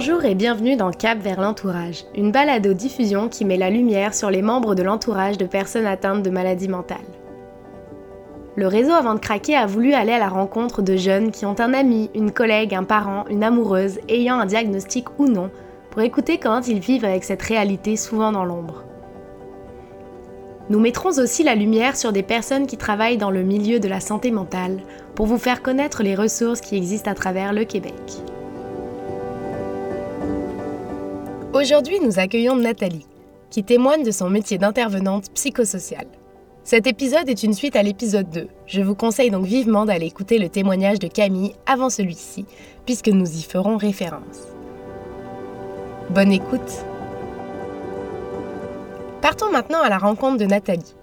Bonjour et bienvenue dans Cap vers l'entourage, une balado-diffusion qui met la lumière sur les membres de l'entourage de personnes atteintes de maladies mentales. Le réseau Avant de craquer a voulu aller à la rencontre de jeunes qui ont un ami, une collègue, un parent, une amoureuse ayant un diagnostic ou non, pour écouter comment ils vivent avec cette réalité souvent dans l'ombre. Nous mettrons aussi la lumière sur des personnes qui travaillent dans le milieu de la santé mentale pour vous faire connaître les ressources qui existent à travers le Québec. Aujourd'hui, nous accueillons Nathalie, qui témoigne de son métier d'intervenante psychosociale. Cet épisode est une suite à l'épisode 2. Je vous conseille donc vivement d'aller écouter le témoignage de Camille avant celui-ci, puisque nous y ferons référence. Bonne écoute Partons maintenant à la rencontre de Nathalie,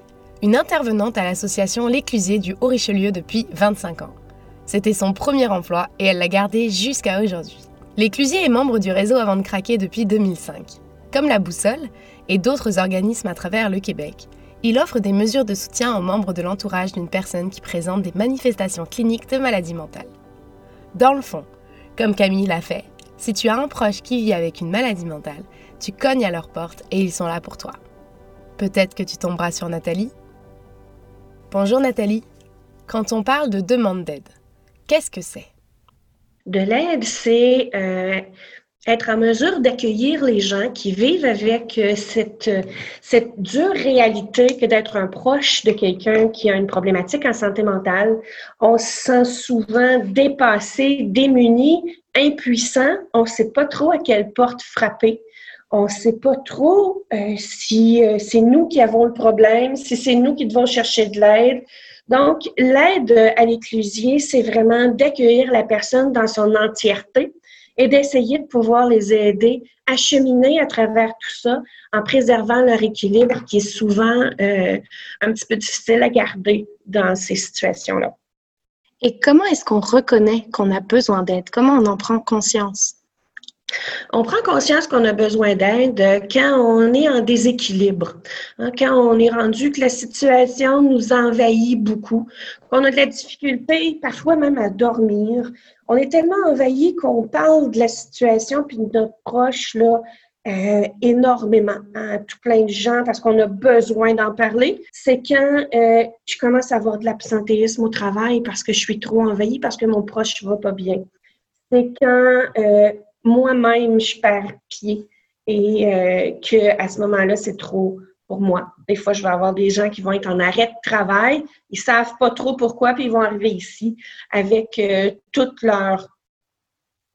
une intervenante à l'association L'Éclusier du Haut-Richelieu depuis 25 ans. C'était son premier emploi et elle l'a gardé jusqu'à aujourd'hui. L'Éclusier est membre du réseau Avant de craquer depuis 2005. Comme la Boussole et d'autres organismes à travers le Québec, il offre des mesures de soutien aux membres de l'entourage d'une personne qui présente des manifestations cliniques de maladie mentale. Dans le fond, comme Camille l'a fait, si tu as un proche qui vit avec une maladie mentale, tu cognes à leur porte et ils sont là pour toi. Peut-être que tu tomberas sur Nathalie? Bonjour Nathalie. Quand on parle de demande d'aide, qu'est-ce que c'est? De l'aide, c'est euh, être en mesure d'accueillir les gens qui vivent avec euh, cette, cette dure réalité que d'être un proche de quelqu'un qui a une problématique en santé mentale. On se sent souvent dépassé, démuni, impuissant. On ne sait pas trop à quelle porte frapper. On ne sait pas trop euh, si c'est nous qui avons le problème, si c'est nous qui devons chercher de l'aide. Donc, l'aide à l'éclusier, c'est vraiment d'accueillir la personne dans son entièreté et d'essayer de pouvoir les aider à cheminer à travers tout ça en préservant leur équilibre qui est souvent euh, un petit peu difficile à garder dans ces situations-là. Et comment est-ce qu'on reconnaît qu'on a besoin d'aide? Comment on en prend conscience? On prend conscience qu'on a besoin d'aide quand on est en déséquilibre, hein, quand on est rendu que la situation nous envahit beaucoup, qu'on a de la difficulté parfois même à dormir. On est tellement envahi qu'on parle de la situation puis de notre proche là, euh, énormément à tout plein de gens parce qu'on a besoin d'en parler. C'est quand euh, je commence à avoir de l'absentéisme au travail parce que je suis trop envahie, parce que mon proche ne va pas bien. C'est quand euh, moi-même, je perds pied et euh, que à ce moment-là, c'est trop pour moi. Des fois, je vais avoir des gens qui vont être en arrêt de travail, ils savent pas trop pourquoi, puis ils vont arriver ici avec euh, toute leur...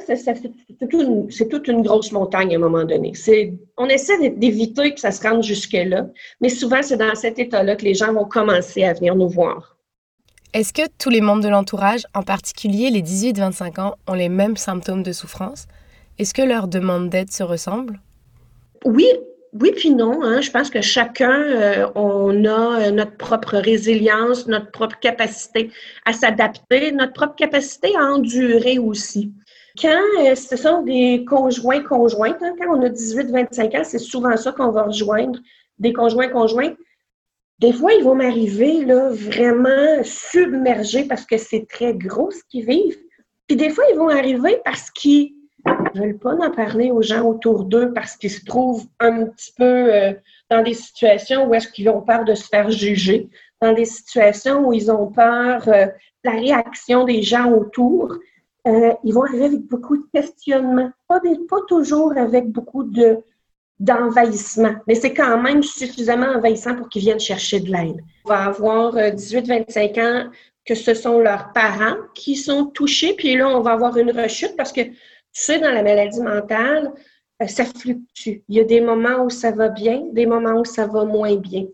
C'est toute une grosse montagne à un moment donné. On essaie d'éviter que ça se rende jusque-là, mais souvent, c'est dans cet état-là que les gens vont commencer à venir nous voir. Est-ce que tous les membres de l'entourage, en particulier les 18-25 ans, ont les mêmes symptômes de souffrance? Est-ce que leurs demandes d'aide se ressemblent? Oui, oui, puis non. Hein. Je pense que chacun, euh, on a euh, notre propre résilience, notre propre capacité à s'adapter, notre propre capacité à endurer aussi. Quand euh, ce sont des conjoints conjointes, hein, quand on a 18-25 ans, c'est souvent ça qu'on va rejoindre, des conjoints conjoints. Des fois, ils vont m'arriver vraiment submergés parce que c'est très gros ce qu'ils vivent. Puis des fois, ils vont arriver parce qu'ils ne veulent pas en parler aux gens autour d'eux parce qu'ils se trouvent un petit peu euh, dans des situations où est-ce qu'ils ont peur de se faire juger, dans des situations où ils ont peur euh, de la réaction des gens autour. Euh, ils vont arriver avec beaucoup de questionnements, pas, pas toujours avec beaucoup de d'envahissement, mais c'est quand même suffisamment envahissant pour qu'ils viennent chercher de l'aide. On va avoir 18-25 ans que ce sont leurs parents qui sont touchés, puis là, on va avoir une rechute parce que tu sais, dans la maladie mentale, euh, ça fluctue. Il y a des moments où ça va bien, des moments où ça va moins bien.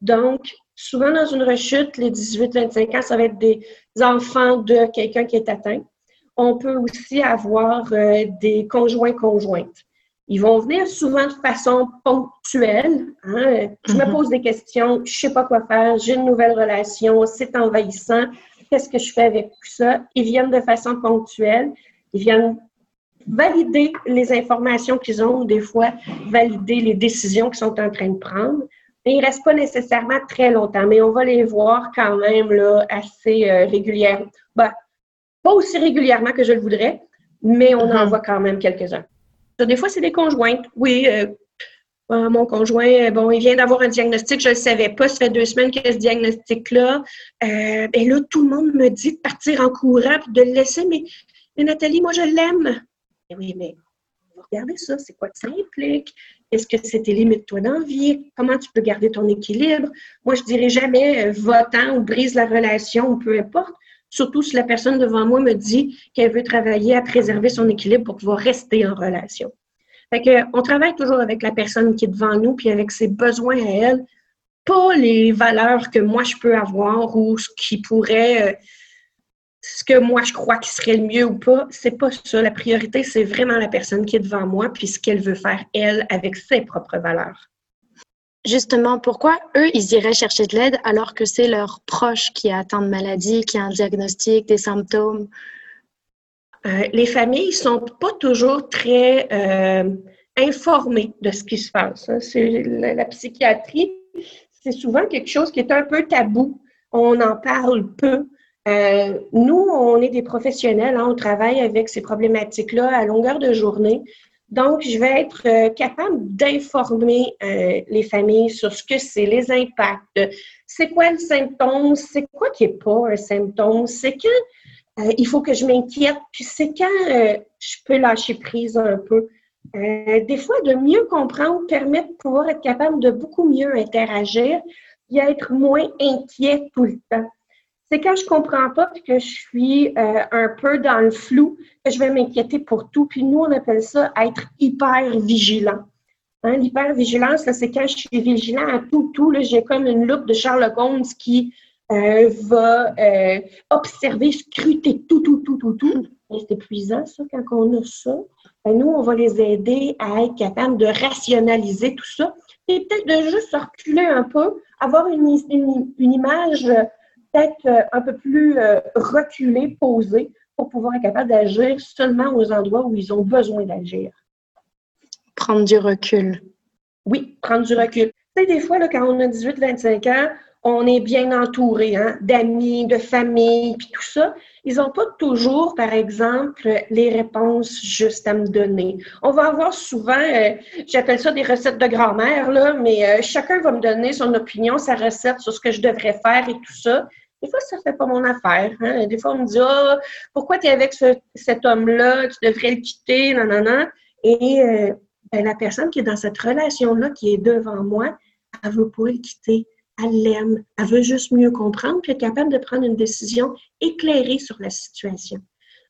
Donc, souvent dans une rechute, les 18-25 ans, ça va être des enfants de quelqu'un qui est atteint. On peut aussi avoir euh, des conjoints-conjointes. Ils vont venir souvent de façon ponctuelle. Hein. Je me mm-hmm. pose des questions, je sais pas quoi faire, j'ai une nouvelle relation, c'est envahissant, qu'est-ce que je fais avec tout ça? Ils viennent de façon ponctuelle, ils viennent valider les informations qu'ils ont, des fois valider les décisions qu'ils sont en train de prendre. Et ils ne restent pas nécessairement très longtemps, mais on va les voir quand même là, assez euh, régulièrement. Ben, pas aussi régulièrement que je le voudrais, mais on en mm-hmm. voit quand même quelques-uns. Des fois, c'est des conjointes. Oui, euh, ah, mon conjoint, bon, il vient d'avoir un diagnostic, je ne le savais pas, ça fait deux semaines qu'il y a ce diagnostic-là. Euh, ben là, tout le monde me dit de partir en courant et de le laisser, mais, Nathalie, moi, je l'aime. Eh oui, mais regardez ça, c'est quoi que ça implique? Est-ce que c'est tes limites, toi, dans vie? Comment tu peux garder ton équilibre? Moi, je dirais jamais euh, votant ou brise la relation ou peu importe. Surtout si la personne devant moi me dit qu'elle veut travailler à préserver son équilibre pour pouvoir rester en relation. Fait on travaille toujours avec la personne qui est devant nous, puis avec ses besoins à elle, pas les valeurs que moi je peux avoir ou ce qui pourrait, euh, ce que moi je crois qui serait le mieux ou pas. C'est pas ça. La priorité, c'est vraiment la personne qui est devant moi, puis ce qu'elle veut faire, elle, avec ses propres valeurs. Justement, pourquoi eux, ils iraient chercher de l'aide alors que c'est leur proche qui a atteint de maladie, qui a un diagnostic, des symptômes? Euh, les familles sont pas toujours très euh, informées de ce qui se passe. Hein. C'est la, psychiatrie, c'est souvent quelque chose qui est un peu tabou. On en parle peu. Euh, nous, on est des professionnels, hein. on travaille avec ces problématiques-là à longueur de journée. Donc, je vais être capable d'informer les familles sur ce que c'est, les impacts. C'est quoi le symptôme? C'est quoi qui n'est pas un symptôme? C'est quand euh, il faut que je m'inquiète? Puis c'est quand euh, je peux lâcher prise un peu. Euh, des fois, de mieux comprendre permet de pouvoir être capable de beaucoup mieux interagir et être moins inquiet tout le temps. C'est quand je comprends pas puis que je suis un peu dans le flou que je vais m'inquiéter pour tout. Puis nous, on appelle ça être hyper vigilant. Hein, L'hypervigilance, c'est quand je suis vigilant à tout, tout. J'ai comme une loupe de Sherlock Holmes qui euh, va euh, observer, scruter tout, tout, tout, tout, tout. C'est épuisant, ça, quand on a ça. Ben, nous, on va les aider à être capables de rationaliser tout ça et peut-être de juste reculer un peu, avoir une, une, image peut-être euh, un peu plus reculée, posée, pour pouvoir être capable d'agir seulement aux endroits où ils ont besoin d'agir. Prendre du recul. Oui, prendre du recul. Tu sais, des fois, là, quand on a 18-25 ans, on est bien entouré hein, d'amis, de famille, puis tout ça. Ils n'ont pas toujours, par exemple, les réponses justes à me donner. On va avoir souvent, euh, j'appelle ça des recettes de grand-mère, là, mais euh, chacun va me donner son opinion, sa recette sur ce que je devrais faire et tout ça. Des fois, ça ne fait pas mon affaire. Hein. Des fois, on me dit Ah, pourquoi tu es avec cet homme-là, tu devrais le quitter, non, non, non. Et euh, ben, la personne qui est dans cette relation-là, qui est devant moi, elle ne veut pas le quitter elle l'aime, elle veut juste mieux comprendre, puis être capable de prendre une décision éclairée sur la situation.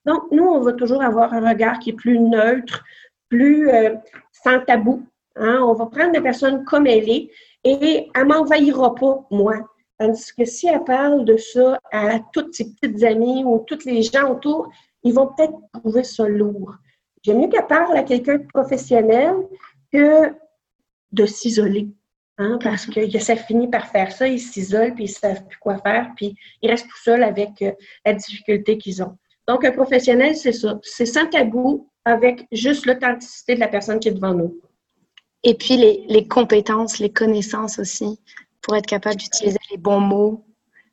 Donc, nous, on va toujours avoir un regard qui est plus neutre, plus euh, sans tabou. Hein. On va prendre la personne comme elle est et elle m'envahira pas, moi. Tandis que si elle parle de ça à toutes ses petites amies ou tous les gens autour, ils vont peut-être trouver ça lourd. J'aime mieux qu'elle parle à quelqu'un de professionnel que de s'isoler. Hein, parce que ça finit par faire ça, ils s'isolent, puis ils ne savent plus quoi faire, puis ils restent tout seuls avec euh, la difficulté qu'ils ont. Donc, un professionnel, c'est ça. C'est sans tabou, avec juste l'authenticité de la personne qui est devant nous. Et puis, les compétences, les connaissances aussi, pour être capable d'utiliser les bons mots,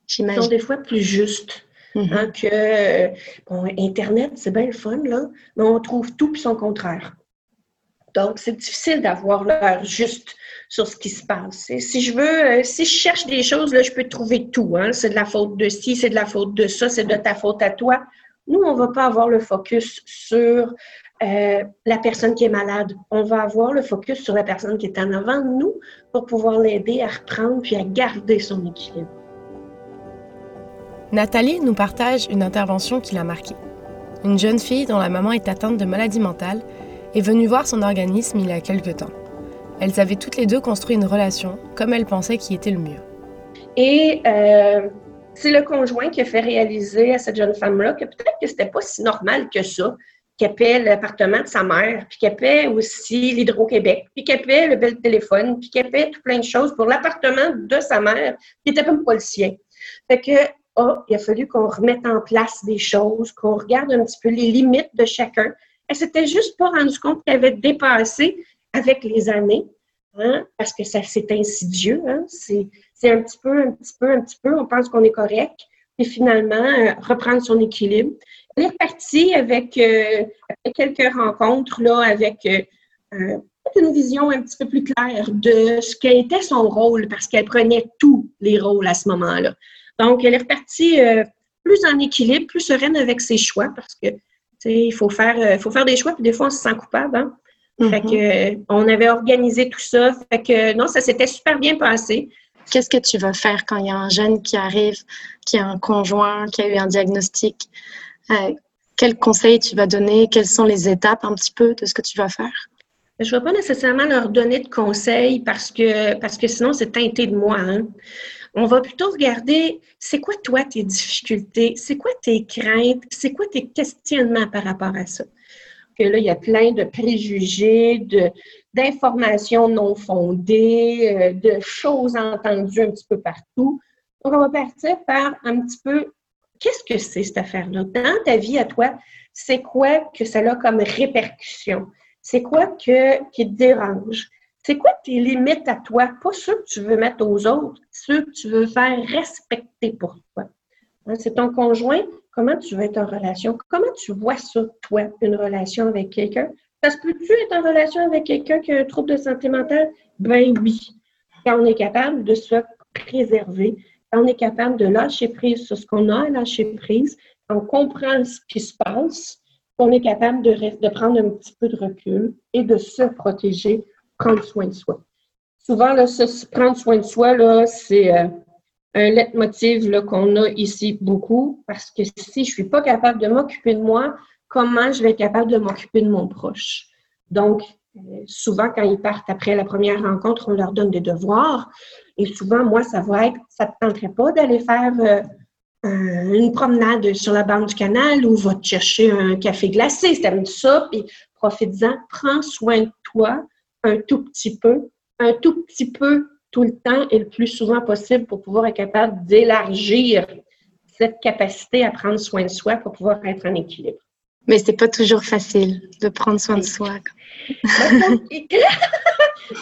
j'imagine. sont des fois plus justes. Hein, que, bon, Internet, c'est bien le fun, là, mais on trouve tout puis son contraire. Donc, c'est difficile d'avoir l'heure juste sur ce qui se passe. si je veux, euh, si je cherche des choses, là, je peux trouver tout. Hein. C'est de la faute de ci, c'est de la faute de ça, c'est de ta faute à toi. Nous, on ne va pas avoir le focus sur euh, la personne qui est malade. On va avoir le focus sur la personne qui est en avant de nous pour pouvoir l'aider à reprendre puis à garder son équilibre. Nathalie nous partage une intervention qui l'a marquée. Une jeune fille dont la maman est atteinte de maladie mentale est venue voir son organisme il y a quelque temps. Elles avaient toutes les deux construit une relation comme elles pensaient qui était le mieux. Et euh, c'est le conjoint qui a fait réaliser à cette jeune femme-là que peut-être que c'était pas si normal que ça, qu'elle paie l'appartement de sa mère, puis qu'elle paie aussi l'Hydro-Québec, puis qu'elle paie le bel téléphone, puis qu'elle paie tout plein de choses pour l'appartement de sa mère, qui était même pas le sien. Fait que, oh, il a fallu qu'on remette en place des choses, qu'on regarde un petit peu les limites de chacun. Elle s'était juste pas rendue compte qu'elle avait dépassé avec les années, hein, parce que ça c'est insidieux. Hein, c'est un petit peu, un petit peu, un petit peu, on pense qu'on est correct, et finalement, euh, reprendre son équilibre. Elle est repartie avec, euh, quelques rencontres là, avec euh, une vision un petit peu plus claire de ce qu'était son rôle, parce qu'elle prenait tous les rôles à ce moment-là. Donc, elle est repartie plus en équilibre, plus sereine avec ses choix, parce que il faut faire, faut faire des choix, puis des fois, on se sent coupable. Hein? Fait mm-hmm. que, on avait organisé tout ça. Fait que non, ça s'était super bien passé. Qu'est-ce que tu vas faire quand il y a un jeune qui arrive, qui a un conjoint, qui a eu un diagnostic? Quels conseils tu vas donner? Quelles sont les étapes un petit peu de ce que tu vas faire? Je ne vais pas nécessairement leur donner de conseils parce que, parce que sinon, c'est teinté de moi. Hein. On va plutôt regarder, c'est quoi toi tes difficultés? C'est quoi tes craintes? C'est quoi tes questionnements par rapport à ça? Que là, il y a plein de préjugés, de, d'informations non fondées, euh, de choses entendues un petit peu partout. Donc, on va partir par un petit peu, qu'est-ce que c'est cette affaire-là? Dans ta vie à toi, c'est quoi que ça a comme répercussion? C'est quoi que, qui te dérange? C'est quoi tes limites à toi? Pas ceux que tu veux mettre aux autres, ceux que tu veux faire respecter pour toi. Hein, c'est ton conjoint, comment tu veux être en relation? Comment tu vois ça, toi, une relation avec quelqu'un? Ça se peut-tu être en relation avec quelqu'un qui a un trouble de santé mentale? Ben oui. Quand on est capable de se préserver, on est capable de lâcher prise sur ce qu'on a à lâcher prise, on comprend ce qui se passe, on est capable de, prendre un petit peu de recul et de se protéger, prendre soin de soi. Souvent, là, prendre soin de soi, c'est euh, un leitmotiv qu'on a ici beaucoup parce que si je ne suis pas capable de m'occuper de moi, comment je vais être capable de m'occuper de mon proche? Donc, souvent, quand ils partent après la première rencontre, on leur donne des devoirs. Et souvent, moi, ça va être, ça ne te tenterait pas d'aller faire euh, une promenade sur la bande du canal ou va te chercher un café glacé, si t'aimes ça, puis profite-en, prends soin de toi un tout petit peu, un tout petit peu tout le temps et le plus souvent possible pour pouvoir être capable d'élargir cette capacité à prendre soin de soi pour pouvoir être en équilibre. Mais c'est pas toujours facile de prendre soin de soi.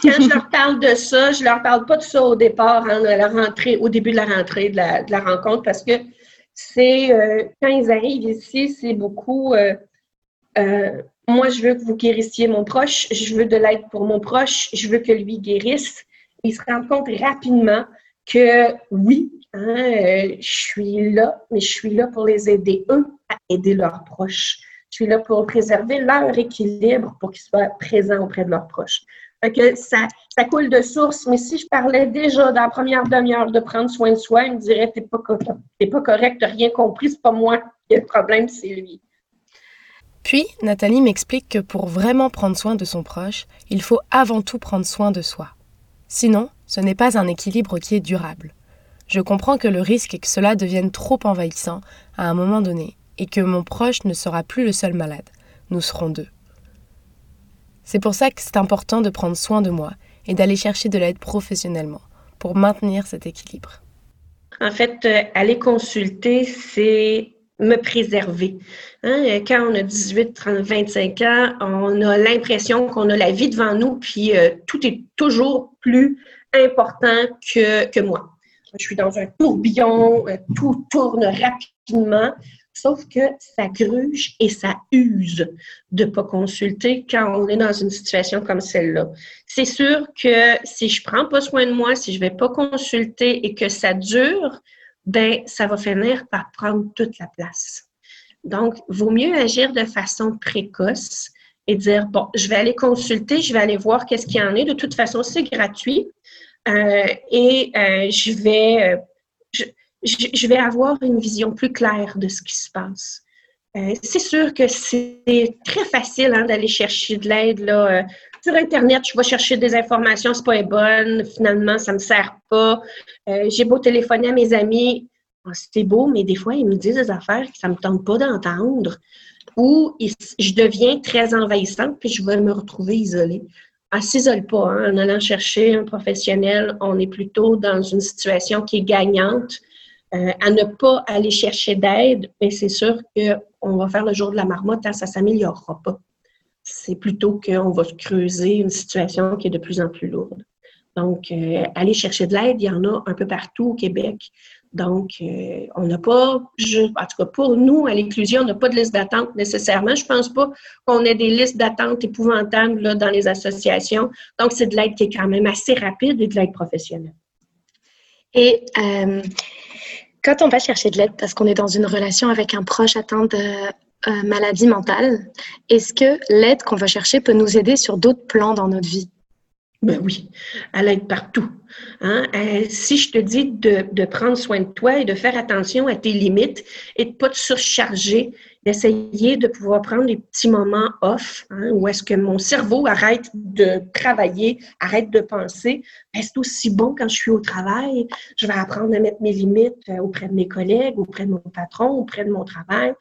Quand je leur parle de ça, je leur parle pas de ça au départ, hein, la rentrée, au début de la rentrée, de la, rencontre, parce que c'est euh, quand ils arrivent ici, c'est beaucoup euh, euh, moi, je veux que vous guérissiez mon proche, je veux de l'aide pour mon proche, je veux que lui guérisse. Ils se rendent compte rapidement que oui, hein, je suis là, mais je suis là pour les aider, eux, à aider leurs proches. Je suis là pour préserver leur équilibre pour qu'ils soient présents auprès de leurs proches. que ça, ça coule de source, mais si je parlais déjà dans la première demi-heure de prendre soin de soi, il me dirait T'es pas, t'es pas correct, t'as rien compris, c'est pas moi qui ai le problème, c'est lui. Puis, Nathalie m'explique que pour vraiment prendre soin de son proche, il faut avant tout prendre soin de soi. Sinon, ce n'est pas un équilibre qui est durable. Je comprends que le risque est que cela devienne trop envahissant à un moment donné et que mon proche ne sera plus le seul malade. Nous serons deux. C'est pour ça que c'est important de prendre soin de moi et d'aller chercher de l'aide professionnellement pour maintenir cet équilibre. En fait, euh, aller consulter, c'est me préserver. Hein, quand on a 18, 30, 25 ans, on a l'impression qu'on a la vie devant nous, puis euh, tout est toujours plus important que, que moi. Je suis dans un tourbillon, euh, tout tourne rapidement. Sauf que ça gruge et ça use de ne pas consulter quand on est dans une situation comme celle-là. C'est sûr que si je ne prends pas soin de moi, si je ne vais pas consulter et que ça dure, ben ça va finir par prendre toute la place. Donc, vaut mieux agir de façon précoce et dire, bon, je vais aller consulter, je vais aller voir qu'est-ce qu'il y en a. De toute façon, c'est gratuit. Euh, et euh, je vais, je, vais avoir une vision plus claire de ce qui se passe. Euh, c'est sûr que c'est très facile hein, d'aller chercher de l'aide. Là, euh, sur Internet, je vais chercher des informations, c'est pas bonne, finalement, ça me sert pas. Euh, j'ai beau téléphoner à mes amis, ah, c'est beau, mais des fois, ils me disent des affaires que ça me tente pas d'entendre. Ou je deviens très envahissante, puis je vais me retrouver isolée. Elle s'isole pas. Hein, en allant chercher un professionnel, on est plutôt dans une situation qui est gagnante euh, à ne pas aller chercher d'aide, mais c'est sûr qu'on va faire le jour de la marmotte, hein, ça ne s'améliorera pas. C'est plutôt qu'on va creuser une situation qui est de plus en plus lourde. Donc, euh, aller chercher de l'aide, il y en a un peu partout au Québec. Donc, euh, on n'a pas, en tout cas pour nous, à l'inclusion, on n'a pas de liste d'attente nécessairement. Je ne pense pas qu'on ait des listes d'attente épouvantables là, dans les associations. Donc, c'est de l'aide qui est quand même assez rapide et de l'aide professionnelle. Et quand on va chercher de l'aide parce qu'on est dans une relation avec un proche atteint de euh, maladie mentale, est-ce que l'aide qu'on va chercher peut nous aider sur d'autres plans dans notre vie? Ben oui, elle aide partout. Hein? Euh, si je te dis de, prendre soin de toi et de faire attention à tes limites et de ne pas te surcharger, d'essayer de pouvoir prendre des petits moments off, hein, où est-ce que mon cerveau arrête de travailler, arrête de penser, ben, c'est aussi bon quand je suis au travail. Je vais apprendre à mettre mes limites euh, auprès de mes collègues, auprès de mon patron, auprès de mon travail.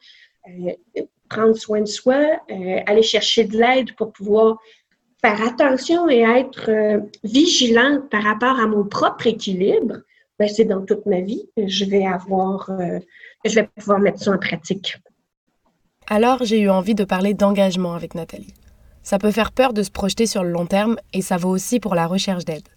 Euh, prendre soin de soi, aller chercher de l'aide pour pouvoir faire attention et être euh, vigilante par rapport à mon propre équilibre, ben, c'est dans toute ma vie que je vais avoir, euh, je vais pouvoir mettre ça en pratique. Alors, j'ai eu envie de parler d'engagement avec Nathalie. Ça peut faire peur de se projeter sur le long terme et ça vaut aussi pour la recherche d'aide.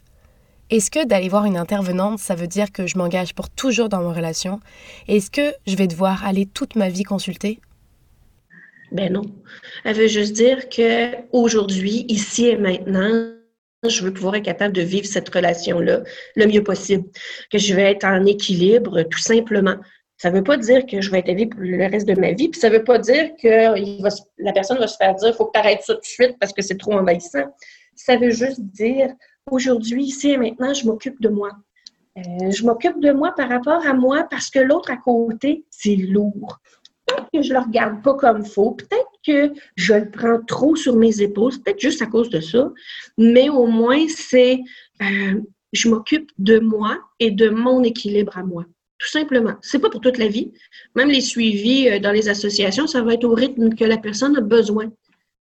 Est-ce que d'aller voir une intervenante, ça veut dire que je m'engage pour toujours dans ma relation? Est-ce que je vais devoir aller toute ma vie consulter? Ben non. Elle veut juste dire que aujourd'hui, ici et maintenant, je veux pouvoir être capable de vivre cette relation-là le mieux possible, que je vais être en équilibre, tout simplement. Ça ne veut pas dire que je vais être aidée pour le reste de ma vie, puis ça ne veut pas dire que la personne va se faire dire faut que tu arrêtes ça tout de suite parce que c'est trop envahissant. Ça veut juste dire aujourd'hui, ici et maintenant, je m'occupe de moi. Euh, je m'occupe de moi par rapport à moi parce que l'autre à côté, c'est lourd peut-être que je le regarde pas comme faut, peut-être que je le prends trop sur mes épaules, peut-être juste à cause de ça, mais au moins c'est euh, je m'occupe de moi et de mon équilibre à moi. Tout simplement. C'est pas pour toute la vie. Même les suivis euh, dans les associations, ça va être au rythme que la personne a besoin.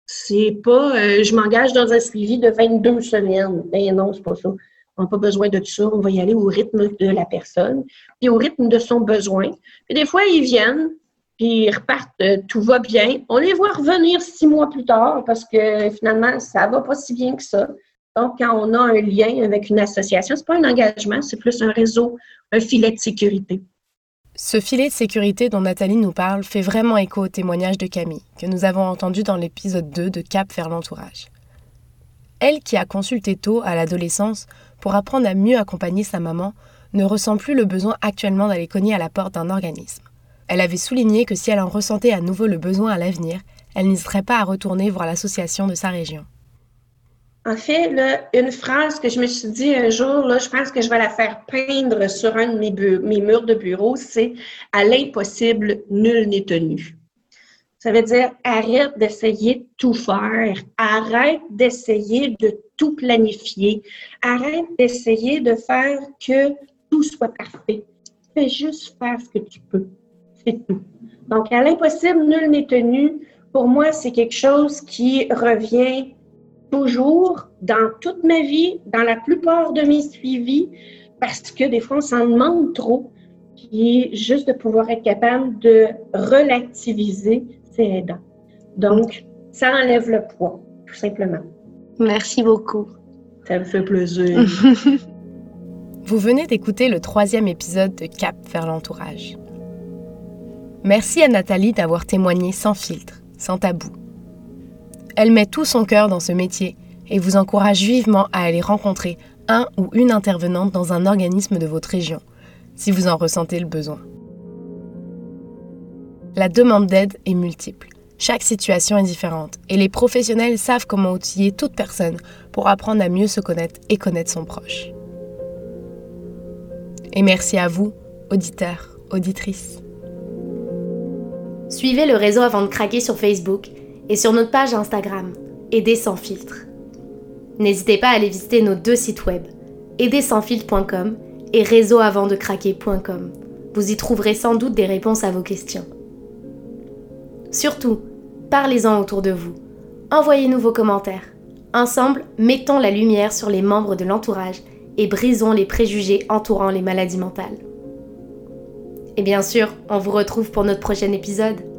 C'est pas euh, je m'engage dans un suivi de 22 semaines. Ben non, c'est pas ça. On n'a pas besoin de ça. On va y aller au rythme de la personne et au rythme de son besoin. Et des fois, ils viennent, puis ils repartent, euh, tout va bien. On les voit revenir six mois plus tard parce que finalement, ça va pas si bien que ça. Donc, quand on a un lien avec une association, c'est pas un engagement, c'est plus un réseau, un filet de sécurité. Ce filet de sécurité dont Nathalie nous parle fait vraiment écho au témoignage de Camille, que nous avons entendu dans l'épisode 2 de Cap vers l'entourage. Elle, qui a consulté tôt à l'adolescence pour apprendre à mieux accompagner sa maman, ne ressent plus le besoin actuellement d'aller cogner à la porte d'un organisme. Elle avait souligné que si elle en ressentait à nouveau le besoin à l'avenir, elle n'hésiterait pas à retourner voir l'association de sa région. En fait, une phrase que je me suis dit un jour, je pense que je vais la faire peindre sur un de mes, mes murs de bureau, c'est à l'impossible, nul n'est tenu. Ça veut dire arrête d'essayer de tout faire, arrête d'essayer de tout planifier, arrête d'essayer de faire que tout soit parfait. Fais juste faire ce que tu peux. C'est tout. Donc, à l'impossible, nul n'est tenu. Pour moi, c'est quelque chose qui revient toujours dans toute ma vie, dans la plupart de mes suivis, parce que des fois, on s'en demande trop. Puis, juste de pouvoir être capable de relativiser, c'est aidant. Donc, ça enlève le poids, tout simplement. Merci beaucoup. Ça me fait plaisir. Vous venez d'écouter le troisième épisode de Cap vers l'entourage. Merci à Nathalie d'avoir témoigné sans filtre, sans tabou. Elle met tout son cœur dans ce métier et vous encourage vivement à aller rencontrer un ou une intervenante dans un organisme de votre région, si vous en ressentez le besoin. La demande d'aide est multiple. Chaque situation est différente et les professionnels savent comment outiller toute personne pour apprendre à mieux se connaître et connaître son proche. Et merci à vous, auditeurs, auditrices. Suivez le réseau avant de craquer sur Facebook et sur notre page Instagram, Aider sans filtre. N'hésitez pas à aller visiter nos deux sites web, aidersansfiltre.com et réseauavantdecraquer.com. Vous y trouverez sans doute des réponses à vos questions. Surtout, parlez-en autour de vous. Envoyez-nous vos commentaires. Ensemble, mettons la lumière sur les membres de l'entourage et brisons les préjugés entourant les maladies mentales. Et bien sûr, on vous retrouve pour notre prochain épisode.